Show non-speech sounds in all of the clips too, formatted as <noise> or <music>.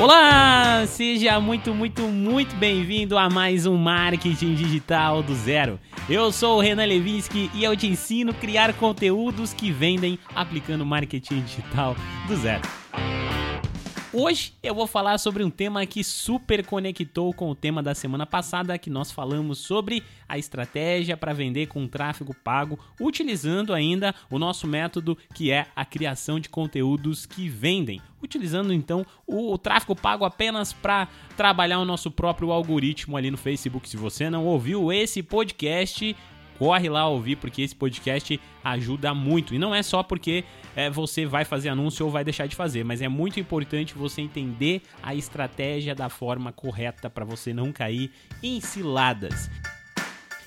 Olá, seja muito, muito, muito bem-vindo a mais um Marketing Digital do Zero. Eu sou o Renan Levinsky e eu te ensino a criar conteúdos que vendem aplicando marketing digital do zero. Hoje eu vou falar sobre um tema que super conectou com o tema da semana passada, que nós falamos sobre a estratégia para vender com tráfego pago, utilizando ainda o nosso método que é a criação de conteúdos que vendem. Utilizando então o, o tráfego pago apenas para trabalhar o nosso próprio algoritmo ali no Facebook. Se você não ouviu esse podcast, corre lá ouvir porque esse podcast ajuda muito. E não é só porque é, você vai fazer anúncio ou vai deixar de fazer, mas é muito importante você entender a estratégia da forma correta para você não cair em ciladas.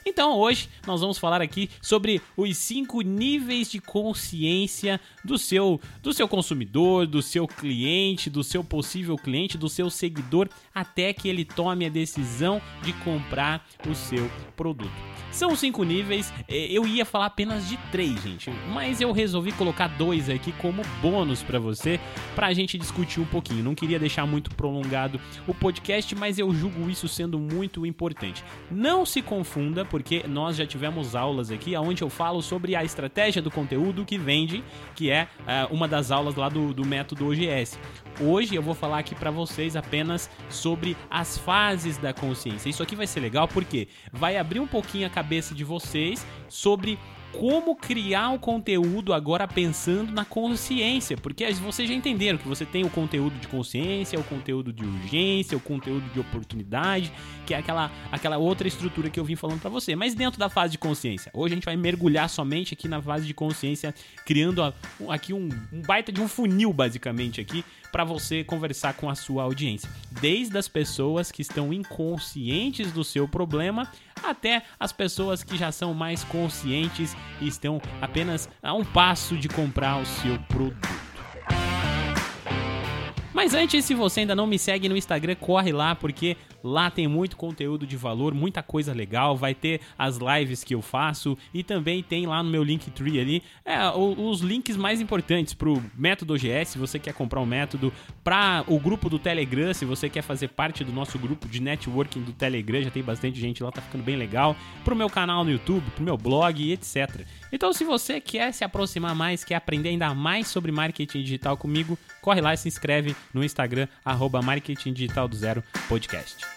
Então hoje nós vamos falar aqui sobre os cinco níveis de consciência do seu, do seu consumidor, do seu cliente, do seu possível cliente, do seu seguidor, até que ele tome a decisão de comprar o seu produto. São cinco níveis, é, eu ia falar apenas de três, gente, mas eu resolvi colocar dois aqui como bônus para você, para a gente discutir um pouquinho. Não queria deixar muito prolongado o podcast, mas eu julgo isso sendo muito importante. Não se confunda, porque nós já tivemos aulas aqui onde eu falo sobre a estratégia do conteúdo que vende, que é uh, uma das aulas lá do, do método OGS. Hoje eu vou falar aqui para vocês apenas sobre as fases da consciência. Isso aqui vai ser legal porque vai abrir um pouquinho a cabeça de vocês sobre como criar o conteúdo agora pensando na consciência, porque vocês já entenderam que você tem o conteúdo de consciência, o conteúdo de urgência, o conteúdo de oportunidade, que é aquela, aquela outra estrutura que eu vim falando para você. Mas dentro da fase de consciência, hoje a gente vai mergulhar somente aqui na fase de consciência, criando aqui um, um baita de um funil basicamente aqui para você conversar com a sua audiência. Desde as pessoas que estão inconscientes do seu problema até as pessoas que já são mais conscientes e estão apenas a um passo de comprar o seu produto. Mas antes, se você ainda não me segue no Instagram, corre lá, porque lá tem muito conteúdo de valor, muita coisa legal. Vai ter as lives que eu faço e também tem lá no meu Linktree ali é, os links mais importantes pro método OGS, se você quer comprar um método, para o grupo do Telegram, se você quer fazer parte do nosso grupo de networking do Telegram, já tem bastante gente lá, tá ficando bem legal. Pro meu canal no YouTube, pro meu blog etc. Então, se você quer se aproximar mais, quer aprender ainda mais sobre marketing digital comigo, corre lá e se inscreve no Instagram, arroba Marketing Digital do Zero Podcast.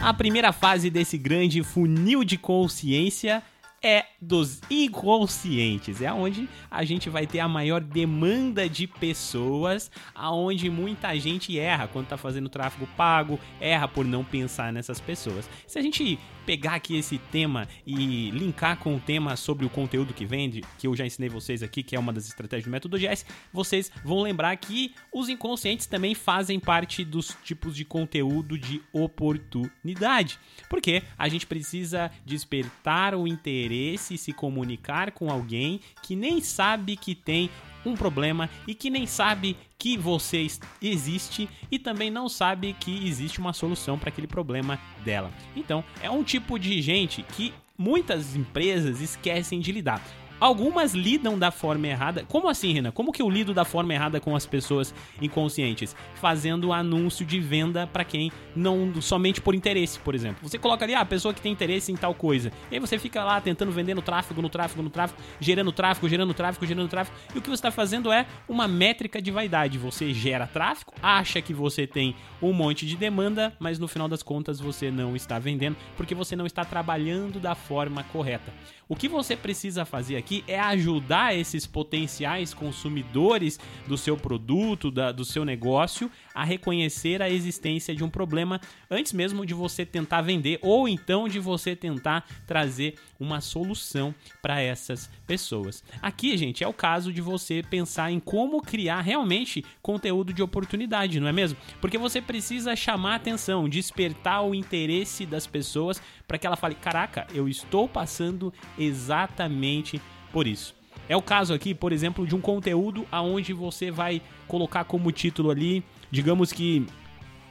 A primeira fase desse grande funil de consciência é dos inconscientes. É onde a gente vai ter a maior demanda de pessoas, aonde muita gente erra quando está fazendo tráfego pago, erra por não pensar nessas pessoas. Se a gente pegar aqui esse tema e linkar com o tema sobre o conteúdo que vende, que eu já ensinei vocês aqui, que é uma das estratégias do método GS, vocês vão lembrar que os inconscientes também fazem parte dos tipos de conteúdo de oportunidade. Porque a gente precisa despertar o interesse e se comunicar com alguém que nem sabe que tem um problema e que nem sabe que você existe e também não sabe que existe uma solução para aquele problema dela. Então, é um tipo de gente que muitas empresas esquecem de lidar. Algumas lidam da forma errada. Como assim, Renan? Como que eu lido da forma errada com as pessoas inconscientes? Fazendo anúncio de venda para quem não somente por interesse, por exemplo. Você coloca ali ah, a pessoa que tem interesse em tal coisa. E aí você fica lá tentando vender no tráfego, no tráfego, no tráfego, gerando tráfego, gerando tráfego, gerando tráfego. E o que você está fazendo é uma métrica de vaidade. Você gera tráfego, acha que você tem um monte de demanda, mas no final das contas você não está vendendo porque você não está trabalhando da forma correta. O que você precisa fazer aqui é ajudar esses potenciais consumidores do seu produto, da, do seu negócio, a reconhecer a existência de um problema antes mesmo de você tentar vender ou então de você tentar trazer uma solução para essas pessoas. Aqui, gente, é o caso de você pensar em como criar realmente conteúdo de oportunidade, não é mesmo? Porque você precisa chamar atenção, despertar o interesse das pessoas para que ela fale: "Caraca, eu estou passando exatamente por isso". É o caso aqui, por exemplo, de um conteúdo aonde você vai colocar como título ali, digamos que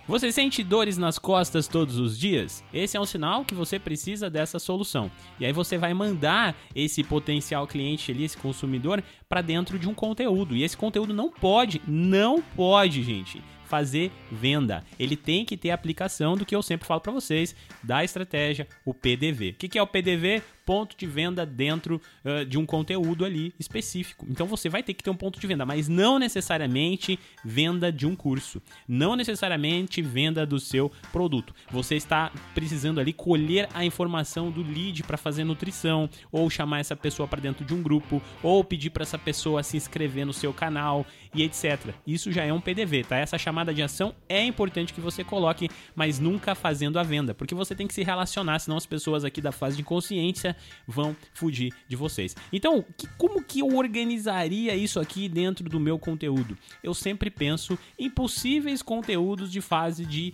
você sente dores nas costas todos os dias? Esse é um sinal que você precisa dessa solução. E aí você vai mandar esse potencial cliente ali, esse consumidor, para dentro de um conteúdo. E esse conteúdo não pode, não pode, gente, fazer venda. Ele tem que ter aplicação do que eu sempre falo para vocês, da estratégia, o PDV. O que, que é o PDV? ponto de venda dentro uh, de um conteúdo ali específico. Então você vai ter que ter um ponto de venda, mas não necessariamente venda de um curso, não necessariamente venda do seu produto. Você está precisando ali colher a informação do lead para fazer nutrição, ou chamar essa pessoa para dentro de um grupo, ou pedir para essa pessoa se inscrever no seu canal e etc. Isso já é um PDV, tá? Essa chamada de ação é importante que você coloque, mas nunca fazendo a venda, porque você tem que se relacionar, senão as pessoas aqui da fase de consciência vão fugir de vocês. Então, que, como que eu organizaria isso aqui dentro do meu conteúdo? Eu sempre penso em possíveis conteúdos de fase de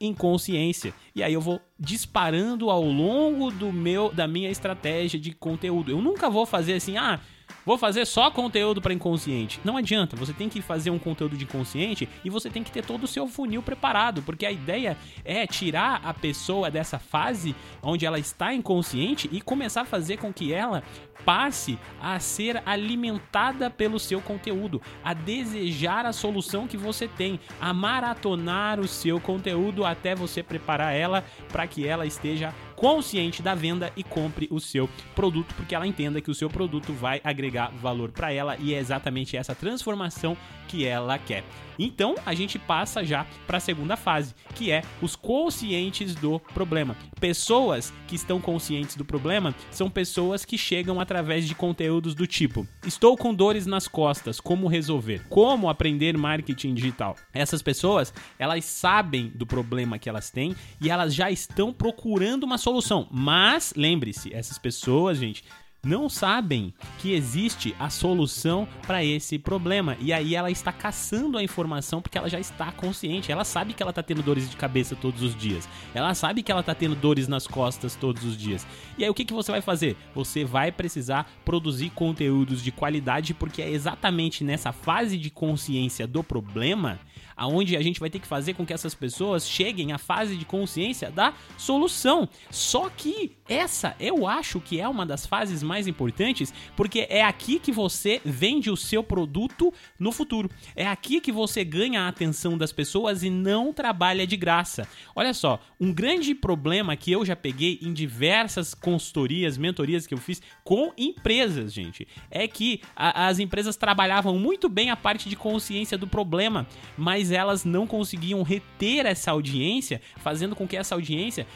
inconsciência. E aí eu vou disparando ao longo do meu da minha estratégia de conteúdo. Eu nunca vou fazer assim, ah, Vou fazer só conteúdo para inconsciente. Não adianta, você tem que fazer um conteúdo de inconsciente e você tem que ter todo o seu funil preparado, porque a ideia é tirar a pessoa dessa fase onde ela está inconsciente e começar a fazer com que ela passe a ser alimentada pelo seu conteúdo, a desejar a solução que você tem, a maratonar o seu conteúdo até você preparar ela para que ela esteja consciente da venda e compre o seu produto, porque ela entenda que o seu produto vai agregar valor para ela e é exatamente essa transformação que ela quer. Então a gente passa já para a segunda fase, que é os conscientes do problema. Pessoas que estão conscientes do problema são pessoas que chegam através de conteúdos do tipo: Estou com dores nas costas, como resolver? Como aprender marketing digital? Essas pessoas, elas sabem do problema que elas têm e elas já estão procurando uma solução. Mas lembre-se, essas pessoas, gente, não sabem que existe a solução para esse problema. E aí ela está caçando a informação porque ela já está consciente. Ela sabe que ela está tendo dores de cabeça todos os dias. Ela sabe que ela está tendo dores nas costas todos os dias. E aí o que, que você vai fazer? Você vai precisar produzir conteúdos de qualidade porque é exatamente nessa fase de consciência do problema aonde a gente vai ter que fazer com que essas pessoas cheguem à fase de consciência da solução. Só que essa eu acho que é uma das fases mais importantes, porque é aqui que você vende o seu produto no futuro. É aqui que você ganha a atenção das pessoas e não trabalha de graça. Olha só, um grande problema que eu já peguei em diversas consultorias, mentorias que eu fiz com empresas, gente, é que a, as empresas trabalhavam muito bem a parte de consciência do problema, mas mas elas não conseguiam reter essa audiência, fazendo com que essa audiência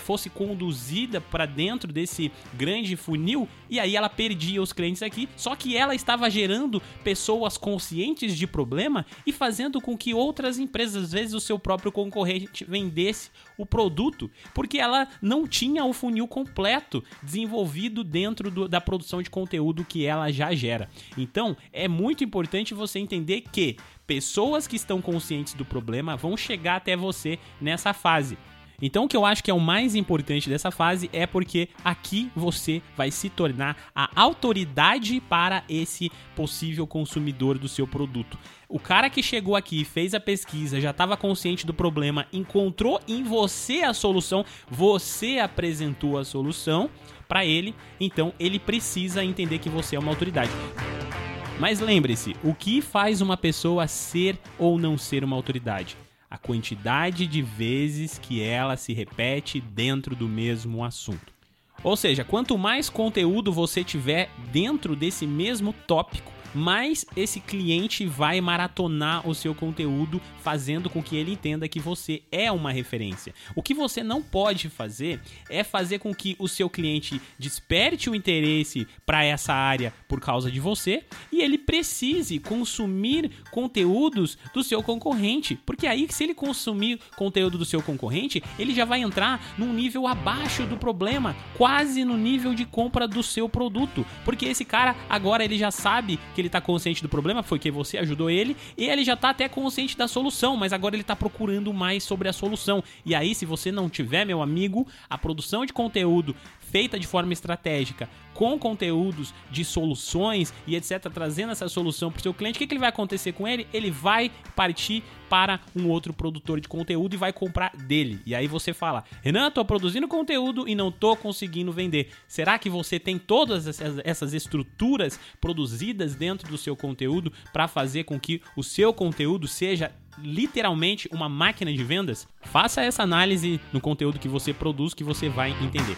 fosse conduzida para dentro desse grande funil e aí ela perdia os clientes aqui. Só que ela estava gerando pessoas conscientes de problema e fazendo com que outras empresas, às vezes o seu próprio concorrente, vendesse o produto, porque ela não tinha o funil completo desenvolvido dentro do, da produção de conteúdo que ela já gera. Então é muito importante você entender que pessoas que estão conscientes do problema vão chegar até você nessa fase. Então, o que eu acho que é o mais importante dessa fase é porque aqui você vai se tornar a autoridade para esse possível consumidor do seu produto. O cara que chegou aqui, fez a pesquisa, já estava consciente do problema, encontrou em você a solução, você apresentou a solução para ele, então ele precisa entender que você é uma autoridade. Mas lembre-se, o que faz uma pessoa ser ou não ser uma autoridade? A quantidade de vezes que ela se repete dentro do mesmo assunto. Ou seja, quanto mais conteúdo você tiver dentro desse mesmo tópico, mais esse cliente vai maratonar o seu conteúdo, fazendo com que ele entenda que você é uma referência. O que você não pode fazer é fazer com que o seu cliente desperte o interesse para essa área por causa de você e ele precise consumir conteúdos do seu concorrente, porque aí se ele consumir conteúdo do seu concorrente, ele já vai entrar num nível abaixo do problema, quase no nível de compra do seu produto, porque esse cara agora ele já sabe que ele tá consciente do problema, foi que você ajudou ele, e ele já tá até consciente da solução, mas agora ele tá procurando mais sobre a solução. E aí, se você não tiver, meu amigo, a produção de conteúdo feita de forma estratégica, com conteúdos de soluções e etc, trazendo essa solução para o seu cliente, o que, que vai acontecer com ele? Ele vai partir para um outro produtor de conteúdo e vai comprar dele. E aí você fala: Renan, estou produzindo conteúdo e não estou conseguindo vender. Será que você tem todas essas estruturas produzidas dentro do seu conteúdo para fazer com que o seu conteúdo seja literalmente uma máquina de vendas? Faça essa análise no conteúdo que você produz que você vai entender.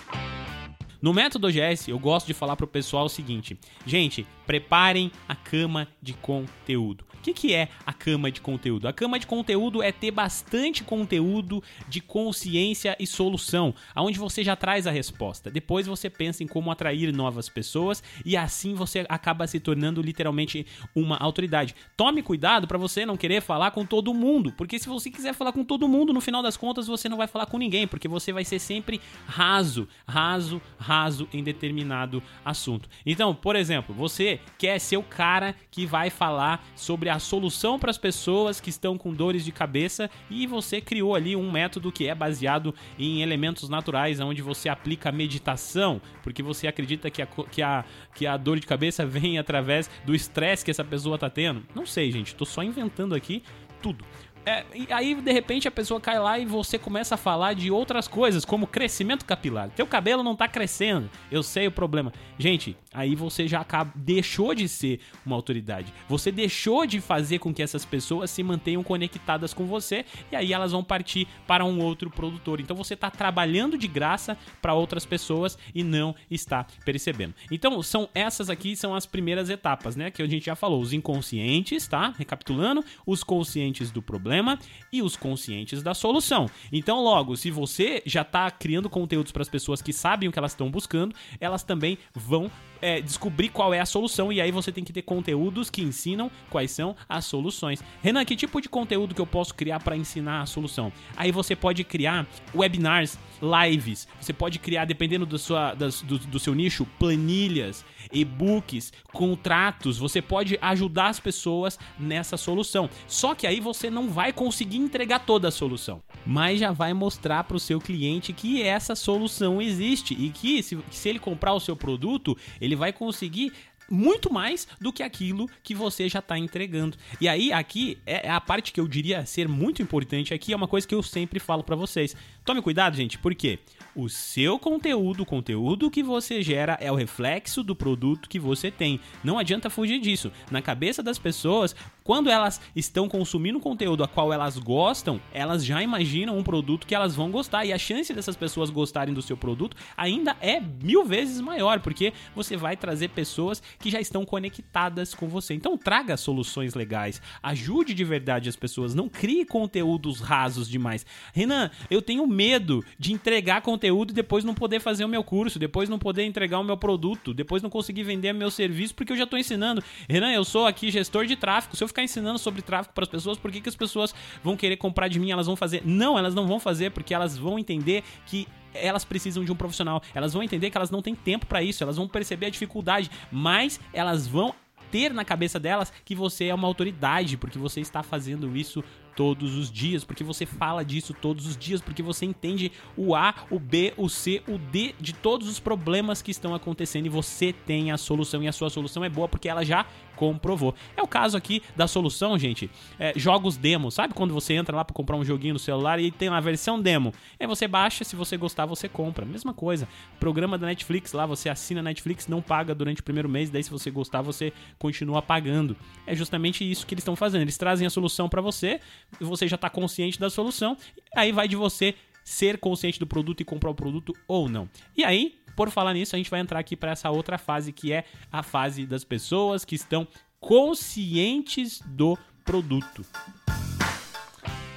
No método OGS, eu gosto de falar pro pessoal o seguinte: gente, preparem a cama de conteúdo. O que, que é a cama de conteúdo? A cama de conteúdo é ter bastante conteúdo de consciência e solução, aonde você já traz a resposta. Depois você pensa em como atrair novas pessoas e assim você acaba se tornando literalmente uma autoridade. Tome cuidado para você não querer falar com todo mundo, porque se você quiser falar com todo mundo, no final das contas você não vai falar com ninguém, porque você vai ser sempre raso, raso, raso em determinado assunto. Então, por exemplo, você quer ser o cara que vai falar sobre a solução para as pessoas que estão com dores de cabeça e você criou ali um método que é baseado em elementos naturais, onde você aplica meditação, porque você acredita que a, que a, que a dor de cabeça <laughs> vem através do estresse que essa pessoa está tendo. Não sei, gente, estou só inventando aqui tudo. É, e aí, de repente, a pessoa cai lá e você começa a falar de outras coisas, como crescimento capilar. Teu cabelo não tá crescendo, eu sei o problema. Gente, aí você já acaba, deixou de ser uma autoridade. Você deixou de fazer com que essas pessoas se mantenham conectadas com você e aí elas vão partir para um outro produtor. Então você está trabalhando de graça para outras pessoas e não está percebendo. Então, são essas aqui são as primeiras etapas, né, que a gente já falou, os inconscientes, tá? Recapitulando, os conscientes do problema problema e os conscientes da solução. Então, logo, se você já está criando conteúdos para as pessoas que sabem o que elas estão buscando, elas também vão é, descobrir qual é a solução e aí você tem que ter conteúdos que ensinam quais são as soluções. Renan, que tipo de conteúdo que eu posso criar para ensinar a solução? Aí você pode criar webinars, lives, você pode criar, dependendo do, sua, das, do, do seu nicho, planilhas, e-books, contratos, você pode ajudar as pessoas nessa solução. Só que aí você não vai conseguir entregar toda a solução, mas já vai mostrar para o seu cliente que essa solução existe e que se, se ele comprar o seu produto, ele vai conseguir muito mais do que aquilo que você já está entregando. E aí, aqui é a parte que eu diria ser muito importante aqui, é uma coisa que eu sempre falo para vocês. Tome cuidado, gente, porque o seu conteúdo, o conteúdo que você gera é o reflexo do produto que você tem. Não adianta fugir disso. Na cabeça das pessoas, quando elas estão consumindo conteúdo a qual elas gostam, elas já imaginam um produto que elas vão gostar. E a chance dessas pessoas gostarem do seu produto ainda é mil vezes maior, porque você vai trazer pessoas que já estão conectadas com você. Então traga soluções legais, ajude de verdade as pessoas, não crie conteúdos rasos demais. Renan, eu tenho medo de entregar conteúdo e depois não poder fazer o meu curso, depois não poder entregar o meu produto, depois não conseguir vender meu serviço porque eu já estou ensinando. Renan, eu sou aqui gestor de tráfego. Se eu ficar ensinando sobre tráfego para as pessoas, por que, que as pessoas vão querer comprar de mim? Elas vão fazer? Não, elas não vão fazer porque elas vão entender que elas precisam de um profissional. Elas vão entender que elas não têm tempo para isso, elas vão perceber a dificuldade, mas elas vão ter na cabeça delas que você é uma autoridade, porque você está fazendo isso todos os dias, porque você fala disso todos os dias, porque você entende o A, o B, o C, o D de todos os problemas que estão acontecendo e você tem a solução e a sua solução é boa porque ela já comprovou. É o caso aqui da solução, gente. É, jogos demo, sabe quando você entra lá para comprar um joguinho no celular e tem uma versão demo? Aí você baixa, se você gostar, você compra. Mesma coisa. Programa da Netflix lá, você assina Netflix, não paga durante o primeiro mês, daí se você gostar, você continua pagando. É justamente isso que eles estão fazendo. Eles trazem a solução para você, você já está consciente da solução, aí vai de você ser consciente do produto e comprar o produto ou não. E aí, por falar nisso, a gente vai entrar aqui para essa outra fase que é a fase das pessoas que estão conscientes do produto.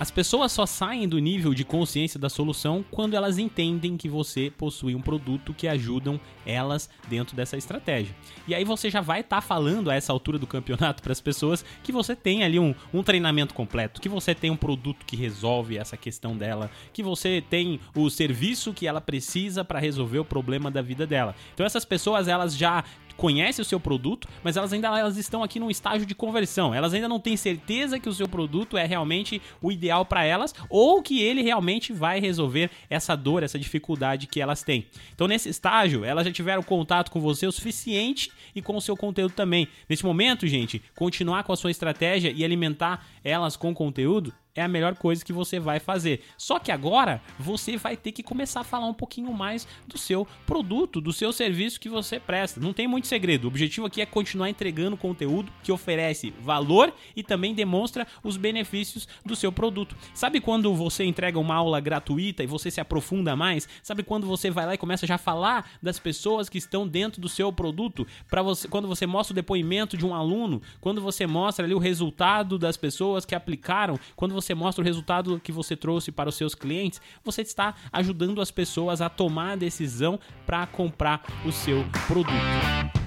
As pessoas só saem do nível de consciência da solução quando elas entendem que você possui um produto que ajudam elas dentro dessa estratégia. E aí você já vai estar tá falando a essa altura do campeonato para as pessoas que você tem ali um, um treinamento completo, que você tem um produto que resolve essa questão dela, que você tem o serviço que ela precisa para resolver o problema da vida dela. Então essas pessoas elas já conhece o seu produto, mas elas ainda elas estão aqui num estágio de conversão. Elas ainda não têm certeza que o seu produto é realmente o ideal para elas ou que ele realmente vai resolver essa dor, essa dificuldade que elas têm. Então, nesse estágio, elas já tiveram contato com você o suficiente e com o seu conteúdo também. Nesse momento, gente, continuar com a sua estratégia e alimentar elas com conteúdo é a melhor coisa que você vai fazer. Só que agora você vai ter que começar a falar um pouquinho mais do seu produto, do seu serviço que você presta. Não tem muito segredo. O objetivo aqui é continuar entregando conteúdo que oferece valor e também demonstra os benefícios do seu produto. Sabe quando você entrega uma aula gratuita e você se aprofunda mais? Sabe quando você vai lá e começa já a falar das pessoas que estão dentro do seu produto? Para você, quando você mostra o depoimento de um aluno, quando você mostra ali o resultado das pessoas que aplicaram, quando você mostra o resultado que você trouxe para os seus clientes, você está ajudando as pessoas a tomar a decisão para comprar o seu produto.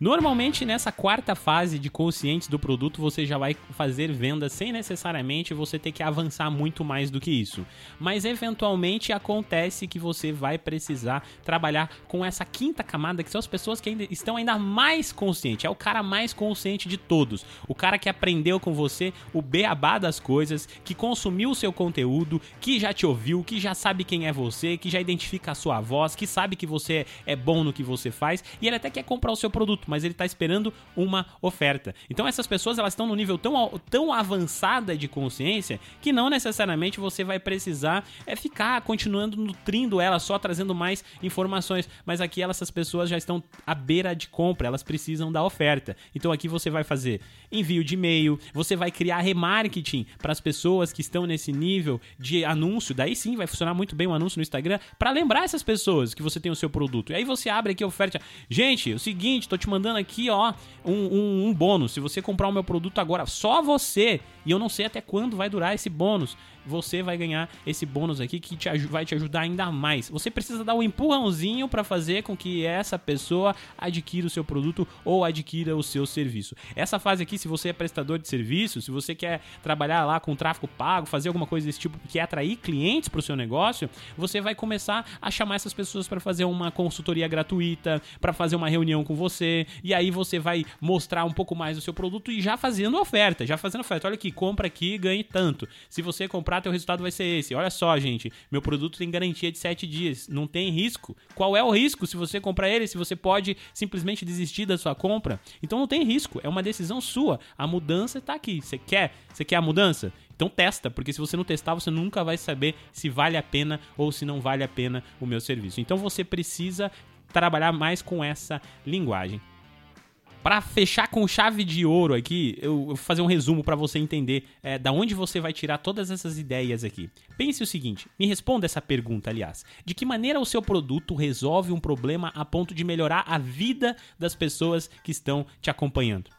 Normalmente nessa quarta fase de conscientes do produto você já vai fazer vendas sem necessariamente você ter que avançar muito mais do que isso. Mas eventualmente acontece que você vai precisar trabalhar com essa quinta camada que são as pessoas que ainda estão ainda mais conscientes. É o cara mais consciente de todos. O cara que aprendeu com você o beabá das coisas, que consumiu o seu conteúdo, que já te ouviu, que já sabe quem é você, que já identifica a sua voz, que sabe que você é bom no que você faz e ele até quer comprar o seu produto mas ele está esperando uma oferta. Então essas pessoas elas estão no nível tão, tão avançada de consciência que não necessariamente você vai precisar é ficar continuando nutrindo ela, só trazendo mais informações. Mas aqui elas, essas pessoas já estão à beira de compra, elas precisam da oferta. Então aqui você vai fazer envio de e-mail, você vai criar remarketing para as pessoas que estão nesse nível de anúncio. Daí sim vai funcionar muito bem o anúncio no Instagram para lembrar essas pessoas que você tem o seu produto. E aí você abre aqui a oferta. Gente, é o seguinte, tô te mandando mandando aqui, ó, um, um, um bônus. Se você comprar o meu produto agora, só você, e eu não sei até quando vai durar esse bônus, você vai ganhar esse bônus aqui que te, vai te ajudar ainda mais. Você precisa dar um empurrãozinho para fazer com que essa pessoa adquira o seu produto ou adquira o seu serviço. Essa fase aqui, se você é prestador de serviço, se você quer trabalhar lá com tráfego pago, fazer alguma coisa desse tipo que atrair clientes para o seu negócio, você vai começar a chamar essas pessoas para fazer uma consultoria gratuita, para fazer uma reunião com você, e aí você vai mostrar um pouco mais do seu produto e já fazendo oferta, já fazendo oferta. Olha aqui, compra aqui ganhe tanto. Se você comprar teu resultado vai ser esse. Olha só, gente, meu produto tem garantia de 7 dias, não tem risco. Qual é o risco se você comprar ele? Se você pode simplesmente desistir da sua compra? Então não tem risco, é uma decisão sua. A mudança está aqui. Você quer? Você quer a mudança? Então testa, porque se você não testar, você nunca vai saber se vale a pena ou se não vale a pena o meu serviço. Então você precisa trabalhar mais com essa linguagem. Para fechar com chave de ouro aqui, eu vou fazer um resumo para você entender é, da onde você vai tirar todas essas ideias aqui. Pense o seguinte, me responda essa pergunta, aliás. De que maneira o seu produto resolve um problema a ponto de melhorar a vida das pessoas que estão te acompanhando?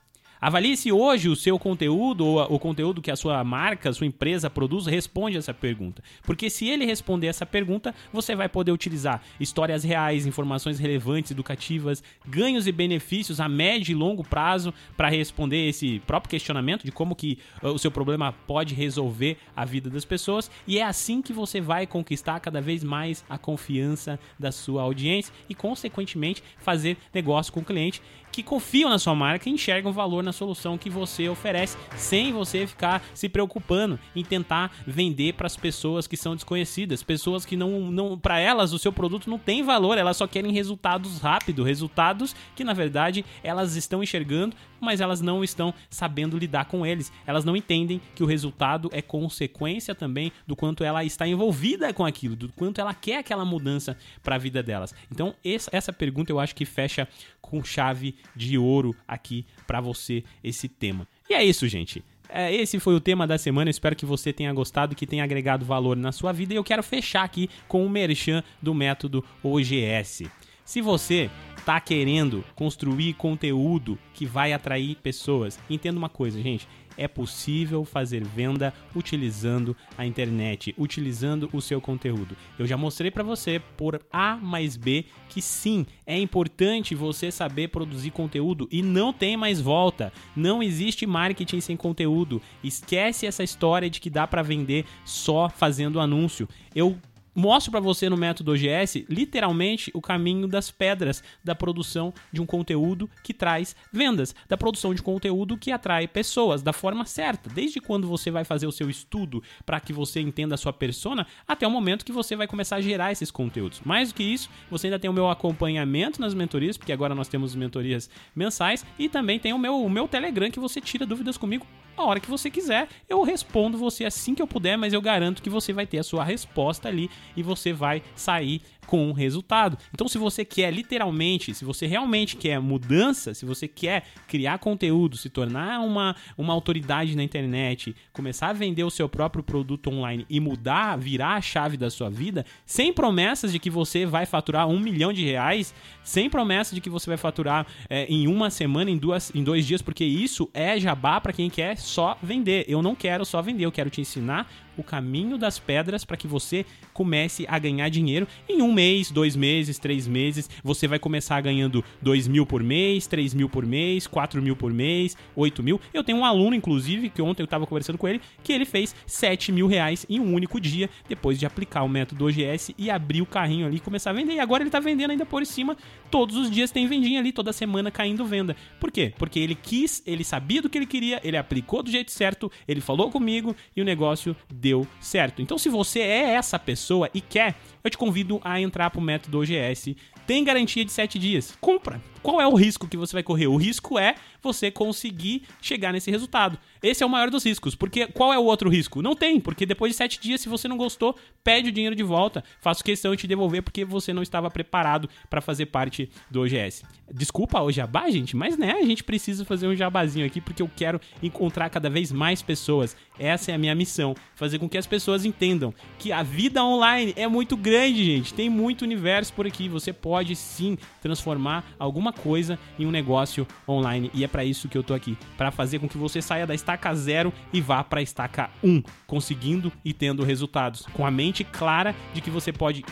Avalie se hoje o seu conteúdo ou o conteúdo que a sua marca, a sua empresa produz responde essa pergunta. Porque se ele responder essa pergunta, você vai poder utilizar histórias reais, informações relevantes, educativas, ganhos e benefícios a médio e longo prazo para responder esse próprio questionamento de como que uh, o seu problema pode resolver a vida das pessoas. E é assim que você vai conquistar cada vez mais a confiança da sua audiência e, consequentemente, fazer negócio com o cliente que confiam na sua marca e enxergam valor na solução que você oferece, sem você ficar se preocupando em tentar vender para as pessoas que são desconhecidas, pessoas que não, não para elas o seu produto não tem valor, elas só querem resultados rápidos, resultados que na verdade elas estão enxergando, mas elas não estão sabendo lidar com eles. Elas não entendem que o resultado é consequência também do quanto ela está envolvida com aquilo, do quanto ela quer aquela mudança para a vida delas. Então, essa pergunta eu acho que fecha com chave de ouro aqui para você esse tema. E é isso, gente. É, esse foi o tema da semana. espero que você tenha gostado, que tenha agregado valor na sua vida. E eu quero fechar aqui com o merchan do método OGS. Se você está querendo construir conteúdo que vai atrair pessoas, entenda uma coisa, gente é possível fazer venda utilizando a internet, utilizando o seu conteúdo. Eu já mostrei para você por A mais B que sim, é importante você saber produzir conteúdo e não tem mais volta. Não existe marketing sem conteúdo. Esquece essa história de que dá para vender só fazendo anúncio. Eu mostro para você no método OGS literalmente o caminho das pedras da produção de um conteúdo que traz vendas, da produção de conteúdo que atrai pessoas da forma certa, desde quando você vai fazer o seu estudo para que você entenda a sua persona, até o momento que você vai começar a gerar esses conteúdos. Mais do que isso, você ainda tem o meu acompanhamento nas mentorias, porque agora nós temos mentorias mensais e também tem o meu, o meu Telegram que você tira dúvidas comigo a hora que você quiser. Eu respondo você assim que eu puder, mas eu garanto que você vai ter a sua resposta ali e você vai sair com resultado. Então, se você quer literalmente, se você realmente quer mudança, se você quer criar conteúdo, se tornar uma, uma autoridade na internet, começar a vender o seu próprio produto online e mudar, virar a chave da sua vida, sem promessas de que você vai faturar um milhão de reais, sem promessa de que você vai faturar é, em uma semana, em, duas, em dois dias, porque isso é jabá para quem quer só vender. Eu não quero só vender, eu quero te ensinar o caminho das pedras para que você comece a ganhar dinheiro em um mês, dois meses, três meses. Você vai começar ganhando dois mil por mês, três mil por mês, quatro mil por mês, oito mil. Eu tenho um aluno, inclusive, que ontem eu estava conversando com ele, que ele fez sete mil reais em um único dia depois de aplicar o método OGS e abrir o carrinho ali e começar a vender. E agora ele está vendendo ainda por cima. Todos os dias tem vendinha ali, toda semana caindo venda. Por quê? Porque ele quis, ele sabia do que ele queria, ele aplicou do jeito certo, ele falou comigo e o negócio deu certo. Então, se você é essa pessoa e quer, eu te convido a entrar pro método OGS. Tem garantia de 7 dias. Compra. Qual é o risco que você vai correr? O risco é você conseguir chegar nesse resultado. Esse é o maior dos riscos, porque qual é o outro risco? Não tem, porque depois de sete dias, se você não gostou, pede o dinheiro de volta. Faço questão de te devolver porque você não estava preparado para fazer parte do OGS. Desculpa o jabá, gente, mas né, a gente precisa fazer um jabazinho aqui porque eu quero encontrar cada vez mais pessoas. Essa é a minha missão, fazer com que as pessoas entendam que a vida online é muito grande, gente. Tem muito universo por aqui. Você pode sim transformar alguma coisa em um negócio online e é para isso que eu tô aqui, para fazer com que você saia da estaca zero e vá para estaca 1, conseguindo e tendo resultados, com a mente clara de que você pode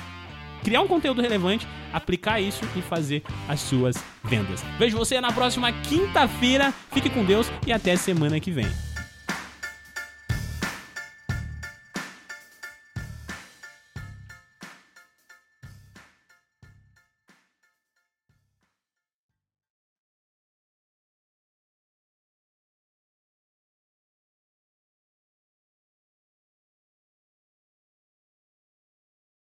criar um conteúdo relevante, aplicar isso e fazer as suas vendas. Vejo você na próxima quinta-feira. Fique com Deus e até semana que vem.